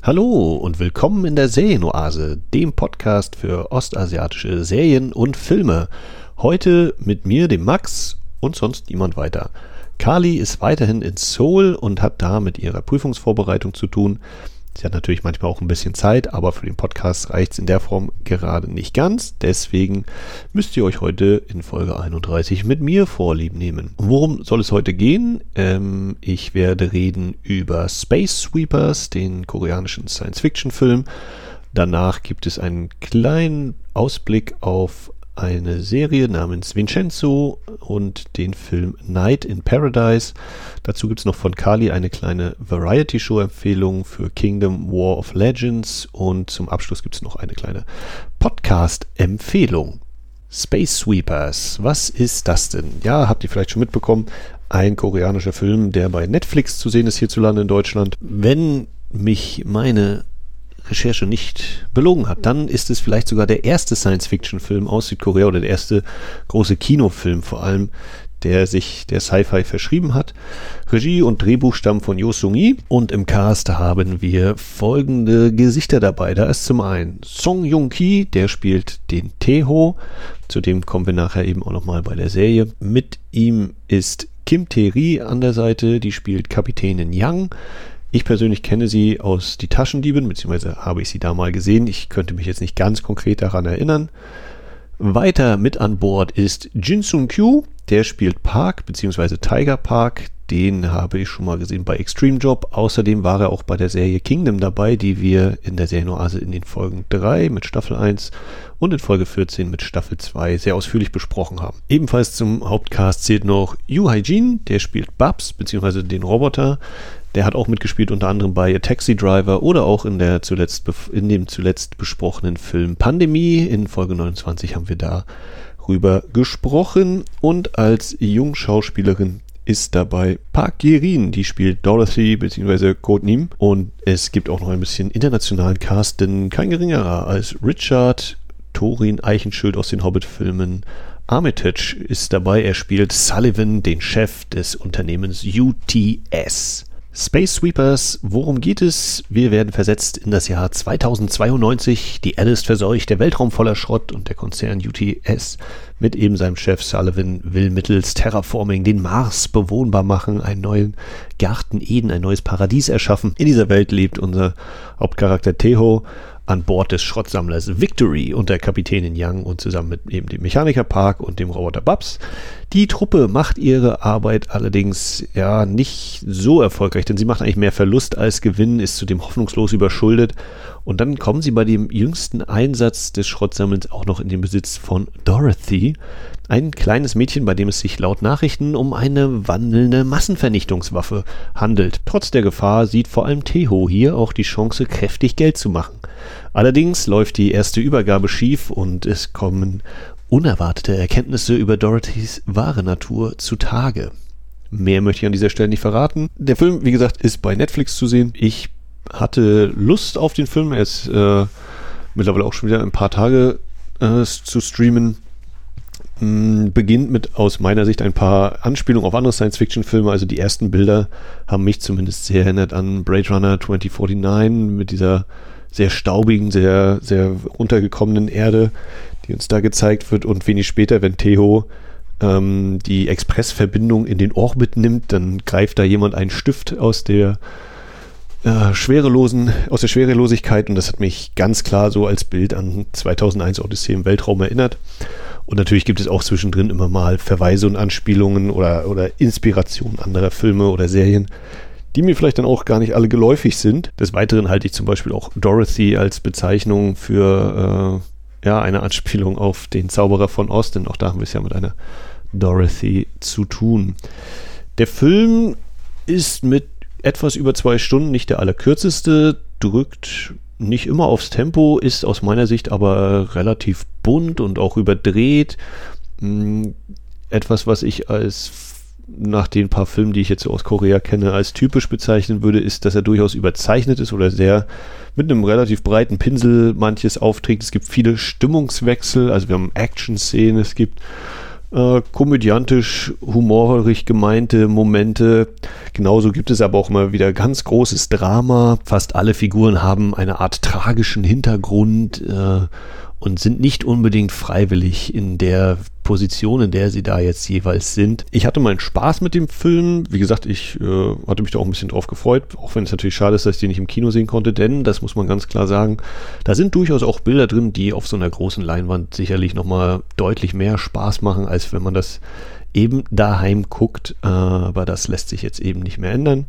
Hallo und willkommen in der Serienoase, dem Podcast für ostasiatische Serien und Filme. Heute mit mir, dem Max und sonst niemand weiter. Kali ist weiterhin in Seoul und hat da mit ihrer Prüfungsvorbereitung zu tun. Sie hat natürlich manchmal auch ein bisschen Zeit, aber für den Podcast reicht es in der Form gerade nicht ganz. Deswegen müsst ihr euch heute in Folge 31 mit mir vorlieb nehmen. Worum soll es heute gehen? Ähm, ich werde reden über Space Sweepers, den koreanischen Science-Fiction-Film. Danach gibt es einen kleinen Ausblick auf eine Serie namens Vincenzo und den Film Night in Paradise. Dazu gibt es noch von Kali eine kleine Variety-Show-Empfehlung für Kingdom War of Legends und zum Abschluss gibt es noch eine kleine Podcast-Empfehlung. Space Sweepers, was ist das denn? Ja, habt ihr vielleicht schon mitbekommen, ein koreanischer Film, der bei Netflix zu sehen ist hierzulande in Deutschland. Wenn mich meine Recherche nicht belogen hat, dann ist es vielleicht sogar der erste Science-Fiction-Film aus Südkorea oder der erste große Kinofilm vor allem, der sich der Sci-Fi verschrieben hat. Regie und Drehbuch stammen von Yo Sung-yi und im Cast haben wir folgende Gesichter dabei. Da ist zum einen Song Jung-ki, der spielt den Teho, zu dem kommen wir nachher eben auch nochmal bei der Serie. Mit ihm ist Kim Tae-ri an der Seite, die spielt Kapitänin Yang. Ich persönlich kenne sie aus Die Taschendieben, beziehungsweise habe ich sie da mal gesehen. Ich könnte mich jetzt nicht ganz konkret daran erinnern. Weiter mit an Bord ist Jin Sung Kyu, der spielt Park, beziehungsweise Tiger Park. Den habe ich schon mal gesehen bei Extreme Job. Außerdem war er auch bei der Serie Kingdom dabei, die wir in der Serienoase in den Folgen 3 mit Staffel 1 und in Folge 14 mit Staffel 2 sehr ausführlich besprochen haben. Ebenfalls zum Hauptcast zählt noch Yu Haijin, der spielt Babs, beziehungsweise den Roboter. Der hat auch mitgespielt, unter anderem bei A Taxi Driver oder auch in, der zuletzt, in dem zuletzt besprochenen Film Pandemie. In Folge 29 haben wir darüber gesprochen. Und als Jungschauspielerin ist dabei Park Gerin, die spielt Dorothy bzw. Codenim. Und es gibt auch noch ein bisschen internationalen Cast, denn kein geringerer als Richard Thorin Eichenschild aus den Hobbit-Filmen Armitage ist dabei. Er spielt Sullivan, den Chef des Unternehmens UTS. Space Sweepers, worum geht es? Wir werden versetzt in das Jahr 2092. Die ist verseucht, der Weltraum voller Schrott und der Konzern UTS mit eben seinem Chef Sullivan will mittels Terraforming den Mars bewohnbar machen, einen neuen Garten Eden, ein neues Paradies erschaffen. In dieser Welt lebt unser Hauptcharakter Teho an Bord des Schrottsammlers Victory unter Kapitänin Young und zusammen mit eben dem Mechaniker Park und dem Roboter Babs. Die Truppe macht ihre Arbeit allerdings ja nicht so erfolgreich, denn sie macht eigentlich mehr Verlust als Gewinn, ist zudem hoffnungslos überschuldet und dann kommen sie bei dem jüngsten Einsatz des Schrottsammelns auch noch in den Besitz von Dorothy, ein kleines Mädchen, bei dem es sich laut Nachrichten um eine wandelnde Massenvernichtungswaffe handelt. Trotz der Gefahr sieht vor allem Teho hier auch die Chance, kräftig Geld zu machen. Allerdings läuft die erste Übergabe schief und es kommen unerwartete Erkenntnisse über Dorothys wahre Natur zutage. Mehr möchte ich an dieser Stelle nicht verraten. Der Film, wie gesagt, ist bei Netflix zu sehen. Ich hatte Lust auf den Film. Er ist äh, mittlerweile auch schon wieder ein paar Tage äh, zu streamen. Mm, beginnt mit aus meiner Sicht ein paar Anspielungen auf andere Science-Fiction-Filme. Also die ersten Bilder haben mich zumindest sehr erinnert an Blade Runner 2049 mit dieser sehr staubigen, sehr, sehr runtergekommenen Erde, die uns da gezeigt wird. Und wenig später, wenn Theo ähm, die Expressverbindung in den Orbit nimmt, dann greift da jemand einen Stift aus der äh, schwerelosen, aus der Schwerelosigkeit und das hat mich ganz klar so als Bild an 2001 Odyssee im Weltraum erinnert. Und natürlich gibt es auch zwischendrin immer mal Verweise und Anspielungen oder, oder Inspirationen anderer Filme oder Serien, die mir vielleicht dann auch gar nicht alle geläufig sind. Des Weiteren halte ich zum Beispiel auch Dorothy als Bezeichnung für äh, ja, eine Anspielung auf den Zauberer von denn auch da haben wir es ja mit einer Dorothy zu tun. Der Film ist mit etwas über zwei Stunden nicht der allerkürzeste, drückt nicht immer aufs Tempo, ist aus meiner Sicht aber relativ bunt und auch überdreht. Hm, etwas, was ich als nach den paar Filmen, die ich jetzt aus Korea kenne, als typisch bezeichnen würde, ist, dass er durchaus überzeichnet ist oder sehr mit einem relativ breiten Pinsel manches aufträgt. Es gibt viele Stimmungswechsel, also wir haben Action-Szenen, es gibt äh, komödiantisch, humorig gemeinte Momente. Genauso gibt es aber auch mal wieder ganz großes Drama. Fast alle Figuren haben eine Art tragischen Hintergrund äh, und sind nicht unbedingt freiwillig in der Position, in der sie da jetzt jeweils sind. Ich hatte meinen Spaß mit dem Film. Wie gesagt, ich äh, hatte mich da auch ein bisschen drauf gefreut, auch wenn es natürlich schade ist, dass ich den nicht im Kino sehen konnte, denn, das muss man ganz klar sagen, da sind durchaus auch Bilder drin, die auf so einer großen Leinwand sicherlich nochmal deutlich mehr Spaß machen, als wenn man das eben daheim guckt. Aber das lässt sich jetzt eben nicht mehr ändern.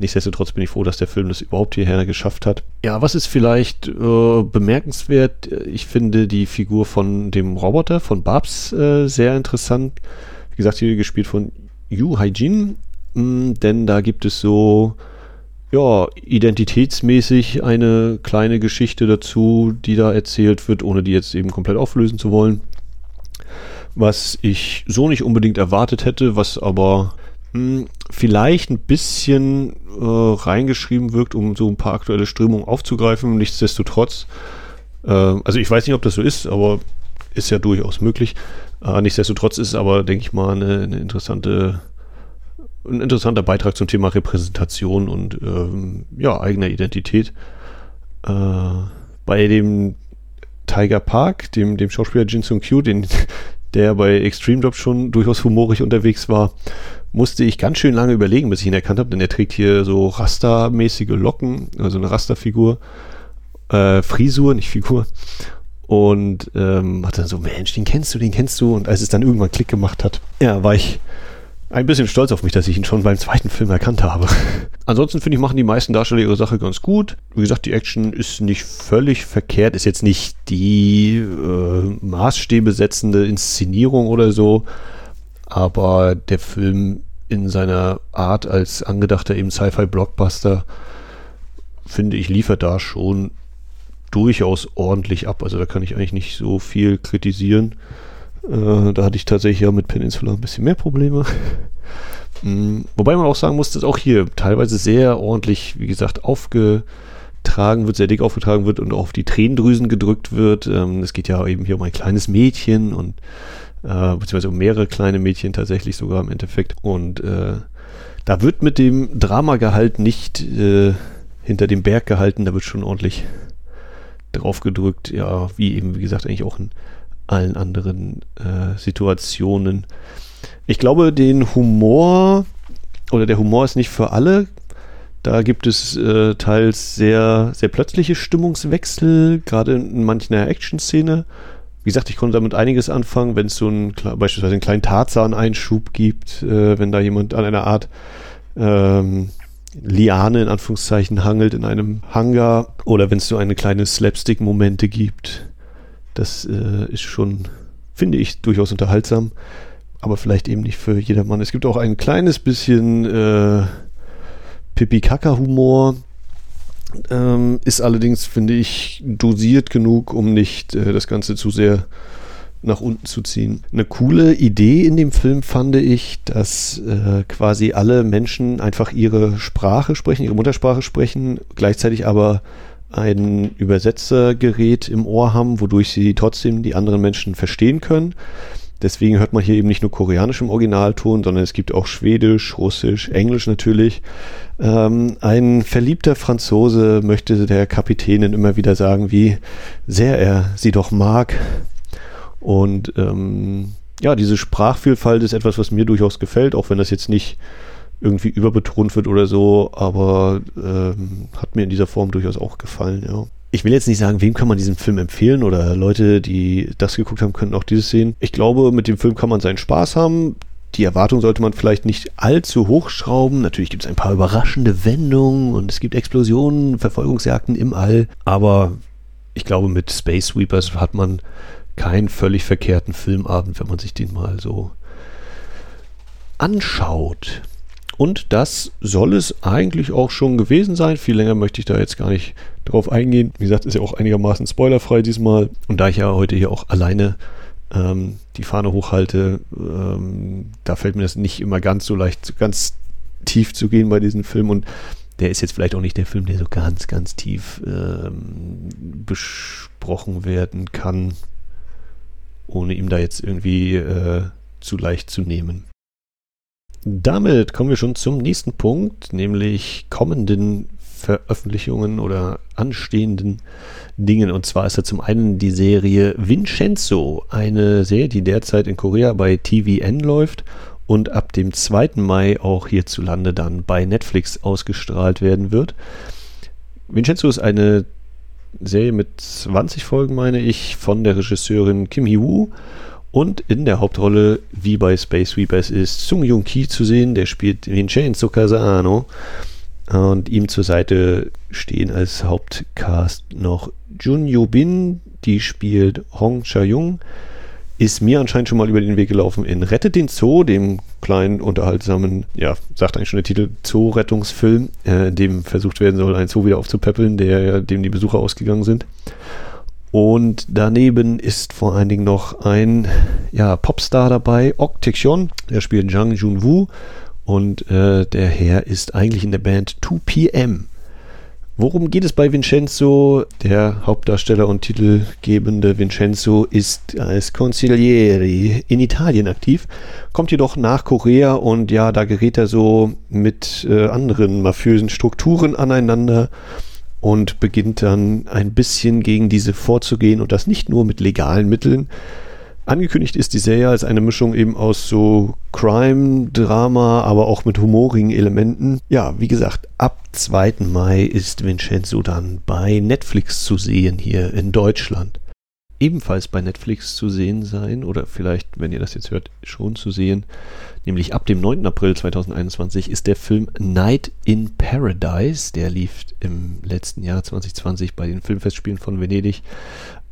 Nichtsdestotrotz bin ich froh, dass der Film das überhaupt hierher geschafft hat. Ja, was ist vielleicht äh, bemerkenswert? Ich finde die Figur von dem Roboter, von Babs, äh, sehr interessant. Wie gesagt, hier gespielt von Yu Haijin, mh, denn da gibt es so, ja, identitätsmäßig eine kleine Geschichte dazu, die da erzählt wird, ohne die jetzt eben komplett auflösen zu wollen. Was ich so nicht unbedingt erwartet hätte, was aber hm, vielleicht ein bisschen äh, reingeschrieben wirkt, um so ein paar aktuelle Strömungen aufzugreifen. Nichtsdestotrotz, äh, also ich weiß nicht, ob das so ist, aber ist ja durchaus möglich. Äh, nichtsdestotrotz ist es aber, denke ich mal, eine, eine, interessante, ein interessanter Beitrag zum Thema Repräsentation und ähm, ja, eigener Identität. Äh, bei dem Tiger Park, dem, dem Schauspieler Jin Sung Kyu, den, der bei Extreme Job schon durchaus humorig unterwegs war, musste ich ganz schön lange überlegen, bis ich ihn erkannt habe, denn er trägt hier so rastermäßige Locken, also eine Rasterfigur, äh, Frisur, nicht Figur. Und ähm, hat dann so, Mensch, den kennst du, den kennst du. Und als es dann irgendwann Klick gemacht hat, ja, war ich ein bisschen stolz auf mich, dass ich ihn schon beim zweiten Film erkannt habe. Ansonsten finde ich, machen die meisten Darsteller ihre Sache ganz gut. Wie gesagt, die Action ist nicht völlig verkehrt, ist jetzt nicht die äh, Maßstäbe setzende Inszenierung oder so aber der Film in seiner Art als angedachter eben Sci-Fi-Blockbuster, finde ich, liefert da schon durchaus ordentlich ab. Also da kann ich eigentlich nicht so viel kritisieren. Äh, da hatte ich tatsächlich ja mit Peninsula ein bisschen mehr Probleme. mm, wobei man auch sagen muss, dass auch hier teilweise sehr ordentlich, wie gesagt, aufgetragen wird, sehr dick aufgetragen wird und auf die Tränendrüsen gedrückt wird. Ähm, es geht ja eben hier um ein kleines Mädchen und äh, beziehungsweise um mehrere kleine Mädchen tatsächlich sogar im Endeffekt. Und äh, da wird mit dem Dramagehalt nicht äh, hinter dem Berg gehalten, da wird schon ordentlich drauf gedrückt, ja, wie eben, wie gesagt, eigentlich auch in allen anderen äh, Situationen. Ich glaube, den Humor oder der Humor ist nicht für alle. Da gibt es äh, teils sehr, sehr plötzliche Stimmungswechsel, gerade in mancher Action-Szene wie gesagt, ich konnte damit einiges anfangen, wenn es so einen, beispielsweise einen kleinen Tarzan-Einschub gibt, äh, wenn da jemand an einer Art ähm, Liane in Anführungszeichen hangelt in einem Hangar oder wenn es so eine kleine Slapstick-Momente gibt. Das äh, ist schon, finde ich, durchaus unterhaltsam, aber vielleicht eben nicht für jedermann. Es gibt auch ein kleines bisschen äh, Pipi-Kaka-Humor, ähm, ist allerdings, finde ich, dosiert genug, um nicht äh, das Ganze zu sehr nach unten zu ziehen. Eine coole Idee in dem Film fand ich, dass äh, quasi alle Menschen einfach ihre Sprache sprechen, ihre Muttersprache sprechen, gleichzeitig aber ein Übersetzergerät im Ohr haben, wodurch sie trotzdem die anderen Menschen verstehen können. Deswegen hört man hier eben nicht nur Koreanisch im Originalton, sondern es gibt auch Schwedisch, Russisch, Englisch natürlich. Ähm, ein verliebter Franzose möchte der Kapitänin immer wieder sagen, wie sehr er sie doch mag. Und ähm, ja, diese Sprachvielfalt ist etwas, was mir durchaus gefällt, auch wenn das jetzt nicht irgendwie überbetont wird oder so, aber ähm, hat mir in dieser Form durchaus auch gefallen, ja ich will jetzt nicht sagen, wem kann man diesen Film empfehlen oder Leute, die das geguckt haben, könnten auch dieses sehen. Ich glaube, mit dem Film kann man seinen Spaß haben. Die Erwartung sollte man vielleicht nicht allzu hoch schrauben. Natürlich gibt es ein paar überraschende Wendungen und es gibt Explosionen, Verfolgungsjagden im All. Aber ich glaube, mit Space Sweepers hat man keinen völlig verkehrten Filmabend, wenn man sich den mal so anschaut. Und das soll es eigentlich auch schon gewesen sein. Viel länger möchte ich da jetzt gar nicht drauf eingehen. Wie gesagt, ist ja auch einigermaßen spoilerfrei diesmal. Und da ich ja heute hier auch alleine ähm, die Fahne hochhalte, ähm, da fällt mir das nicht immer ganz so leicht, ganz tief zu gehen bei diesem Film. Und der ist jetzt vielleicht auch nicht der Film, der so ganz, ganz tief ähm, besprochen werden kann, ohne ihm da jetzt irgendwie äh, zu leicht zu nehmen. Damit kommen wir schon zum nächsten Punkt, nämlich kommenden Veröffentlichungen oder anstehenden Dingen. Und zwar ist da zum einen die Serie Vincenzo, eine Serie, die derzeit in Korea bei TVN läuft und ab dem 2. Mai auch hierzulande dann bei Netflix ausgestrahlt werden wird. Vincenzo ist eine Serie mit 20 Folgen, meine ich, von der Regisseurin Kim Hee-woo. Und in der Hauptrolle, wie bei Space Sweepers, ist Sung Jung Ki zu sehen. Der spielt Vincenzo Casano. Und ihm zur Seite stehen als Hauptcast noch Jun Yo Bin, die spielt Hong Cha-Jung. Ist mir anscheinend schon mal über den Weg gelaufen in Rettet den Zoo, dem kleinen, unterhaltsamen, ja, sagt eigentlich schon der Titel, Zoo-Rettungsfilm, äh, in dem versucht werden soll, einen Zoo wieder aufzupäppeln, der, dem die Besucher ausgegangen sind. Und daneben ist vor allen Dingen noch ein ja, Popstar dabei, Ok Taecyeon, der spielt Jang Jun-woo und äh, der Herr ist eigentlich in der Band 2PM. Worum geht es bei Vincenzo? Der Hauptdarsteller und titelgebende Vincenzo ist als Consigliere in Italien aktiv, kommt jedoch nach Korea und ja, da gerät er so mit äh, anderen mafiösen Strukturen aneinander und beginnt dann ein bisschen gegen diese vorzugehen und das nicht nur mit legalen Mitteln, Angekündigt ist die Serie als eine Mischung eben aus so Crime, Drama, aber auch mit humorigen Elementen. Ja, wie gesagt, ab 2. Mai ist Vincenzo dann bei Netflix zu sehen hier in Deutschland. Ebenfalls bei Netflix zu sehen sein, oder vielleicht, wenn ihr das jetzt hört, schon zu sehen, nämlich ab dem 9. April 2021 ist der Film Night in Paradise. Der lief im letzten Jahr 2020 bei den Filmfestspielen von Venedig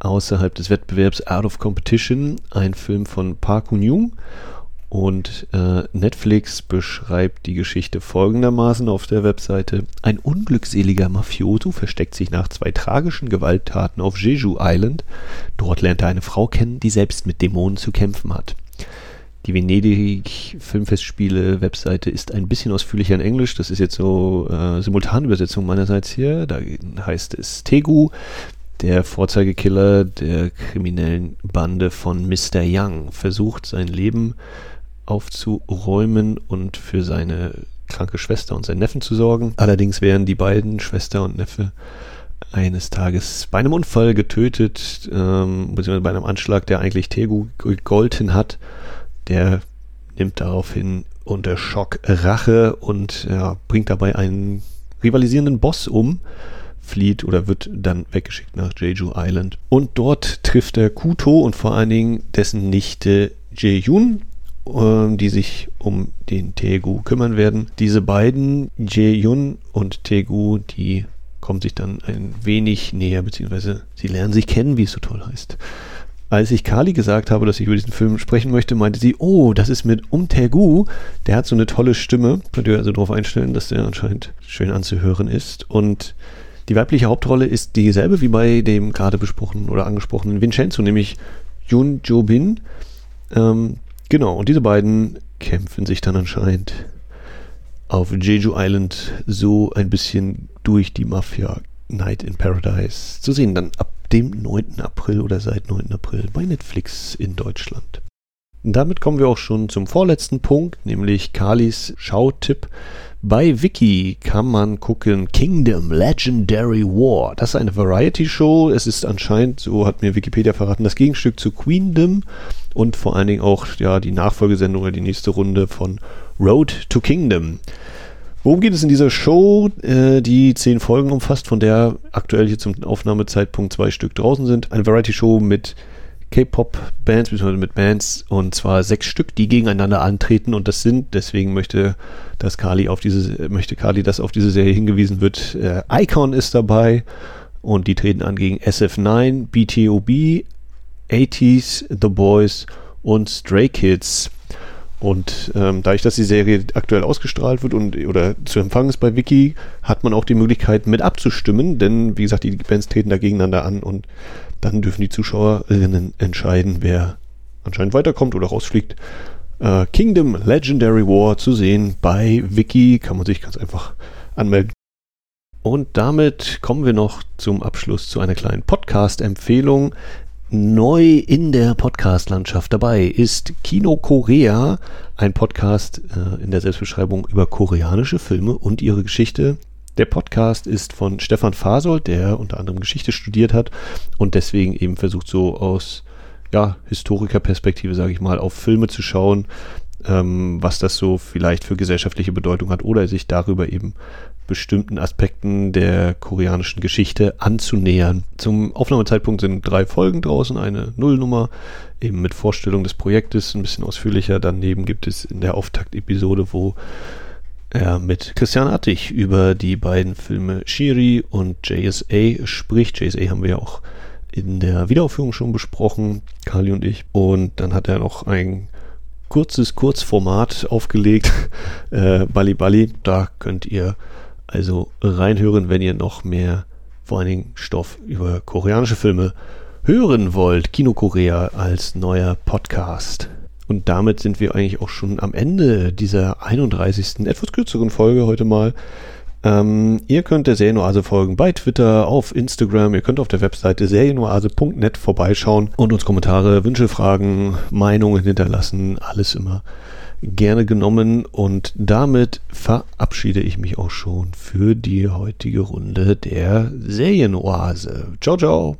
außerhalb des Wettbewerbs Out of Competition, ein Film von Park Kun-young. Und äh, Netflix beschreibt die Geschichte folgendermaßen auf der Webseite. Ein unglückseliger Mafioso versteckt sich nach zwei tragischen Gewalttaten auf Jeju Island. Dort lernt er eine Frau kennen, die selbst mit Dämonen zu kämpfen hat. Die Venedig Filmfestspiele Webseite ist ein bisschen ausführlicher in Englisch. Das ist jetzt so äh, Simultanübersetzung meinerseits hier. Da heißt es Tegu der Vorzeigekiller der kriminellen Bande von Mr. Young versucht sein Leben aufzuräumen und für seine kranke Schwester und seinen Neffen zu sorgen. Allerdings werden die beiden, Schwester und Neffe, eines Tages bei einem Unfall getötet, ähm, beziehungsweise bei einem Anschlag, der eigentlich Tegu gegolten hat. Der nimmt daraufhin unter Schock Rache und ja, bringt dabei einen rivalisierenden Boss um, flieht oder wird dann weggeschickt nach Jeju Island. Und dort trifft er Kuto und vor allen Dingen dessen Nichte Jae-Yun, äh, die sich um den Taegu kümmern werden. Diese beiden, Jae-Yun und Taegu, die kommen sich dann ein wenig näher, beziehungsweise sie lernen sich kennen, wie es so toll heißt. Als ich Kali gesagt habe, dass ich über diesen Film sprechen möchte, meinte sie, oh, das ist mit Um Taegu. Der hat so eine tolle Stimme. Könnt ihr also darauf einstellen, dass der anscheinend schön anzuhören ist. Und die weibliche Hauptrolle ist dieselbe wie bei dem gerade besprochenen oder angesprochenen Vincenzo, nämlich Yun Jo Bin. Ähm, genau, und diese beiden kämpfen sich dann anscheinend auf Jeju Island so ein bisschen durch die Mafia Night in Paradise zu sehen. Dann ab dem 9. April oder seit 9. April bei Netflix in Deutschland. Damit kommen wir auch schon zum vorletzten Punkt, nämlich Kalis Schautipp. Bei Wiki kann man gucken Kingdom Legendary War. Das ist eine Variety-Show. Es ist anscheinend, so hat mir Wikipedia verraten, das Gegenstück zu Queendom und vor allen Dingen auch ja, die Nachfolgesendung oder die nächste Runde von Road to Kingdom. Worum geht es in dieser Show, äh, die zehn Folgen umfasst, von der aktuell hier zum Aufnahmezeitpunkt zwei Stück draußen sind? Eine Variety-Show mit K-Pop-Bands, beziehungsweise mit Bands, und zwar sechs Stück, die gegeneinander antreten und das sind, deswegen möchte dass Kali auf diese, möchte Kali, dass auf diese Serie hingewiesen wird. Äh, Icon ist dabei und die treten an gegen SF9, BTOB, 80s, The Boys und Stray Kids. Und ähm, dadurch, dass die Serie aktuell ausgestrahlt wird und oder zu empfangen ist bei Wiki, hat man auch die Möglichkeit mit abzustimmen, denn wie gesagt, die Bands treten da gegeneinander an und dann dürfen die Zuschauerinnen entscheiden, wer anscheinend weiterkommt oder rausfliegt äh, Kingdom Legendary War zu sehen bei Wiki. Kann man sich ganz einfach anmelden. Und damit kommen wir noch zum Abschluss zu einer kleinen Podcast-Empfehlung, Neu in der Podcast-Landschaft dabei ist Kino Korea, ein Podcast äh, in der Selbstbeschreibung über koreanische Filme und ihre Geschichte. Der Podcast ist von Stefan Fasold, der unter anderem Geschichte studiert hat und deswegen eben versucht, so aus ja, Historikerperspektive, sage ich mal, auf Filme zu schauen, ähm, was das so vielleicht für gesellschaftliche Bedeutung hat oder sich darüber eben bestimmten Aspekten der koreanischen Geschichte anzunähern. Zum Aufnahmezeitpunkt sind drei Folgen draußen, eine Nullnummer, eben mit Vorstellung des Projektes, ein bisschen ausführlicher. Daneben gibt es in der Auftaktepisode, wo er mit Christian Attig über die beiden Filme Shiri und JSA spricht. JSA haben wir ja auch in der Wiederaufführung schon besprochen, Kali und ich. Und dann hat er noch ein kurzes Kurzformat aufgelegt, äh, Bali Bali. Da könnt ihr also reinhören, wenn ihr noch mehr, vor allen Dingen Stoff über koreanische Filme hören wollt. Kino Korea als neuer Podcast. Und damit sind wir eigentlich auch schon am Ende dieser 31. etwas kürzeren Folge heute mal. Ähm, ihr könnt der Serienoase folgen bei Twitter, auf Instagram. Ihr könnt auf der Webseite serienoase.net vorbeischauen und uns Kommentare, Wünsche, Fragen, Meinungen hinterlassen. Alles immer gerne genommen. Und damit verabschiede ich mich auch schon für die heutige Runde der Serienoase. Ciao, ciao.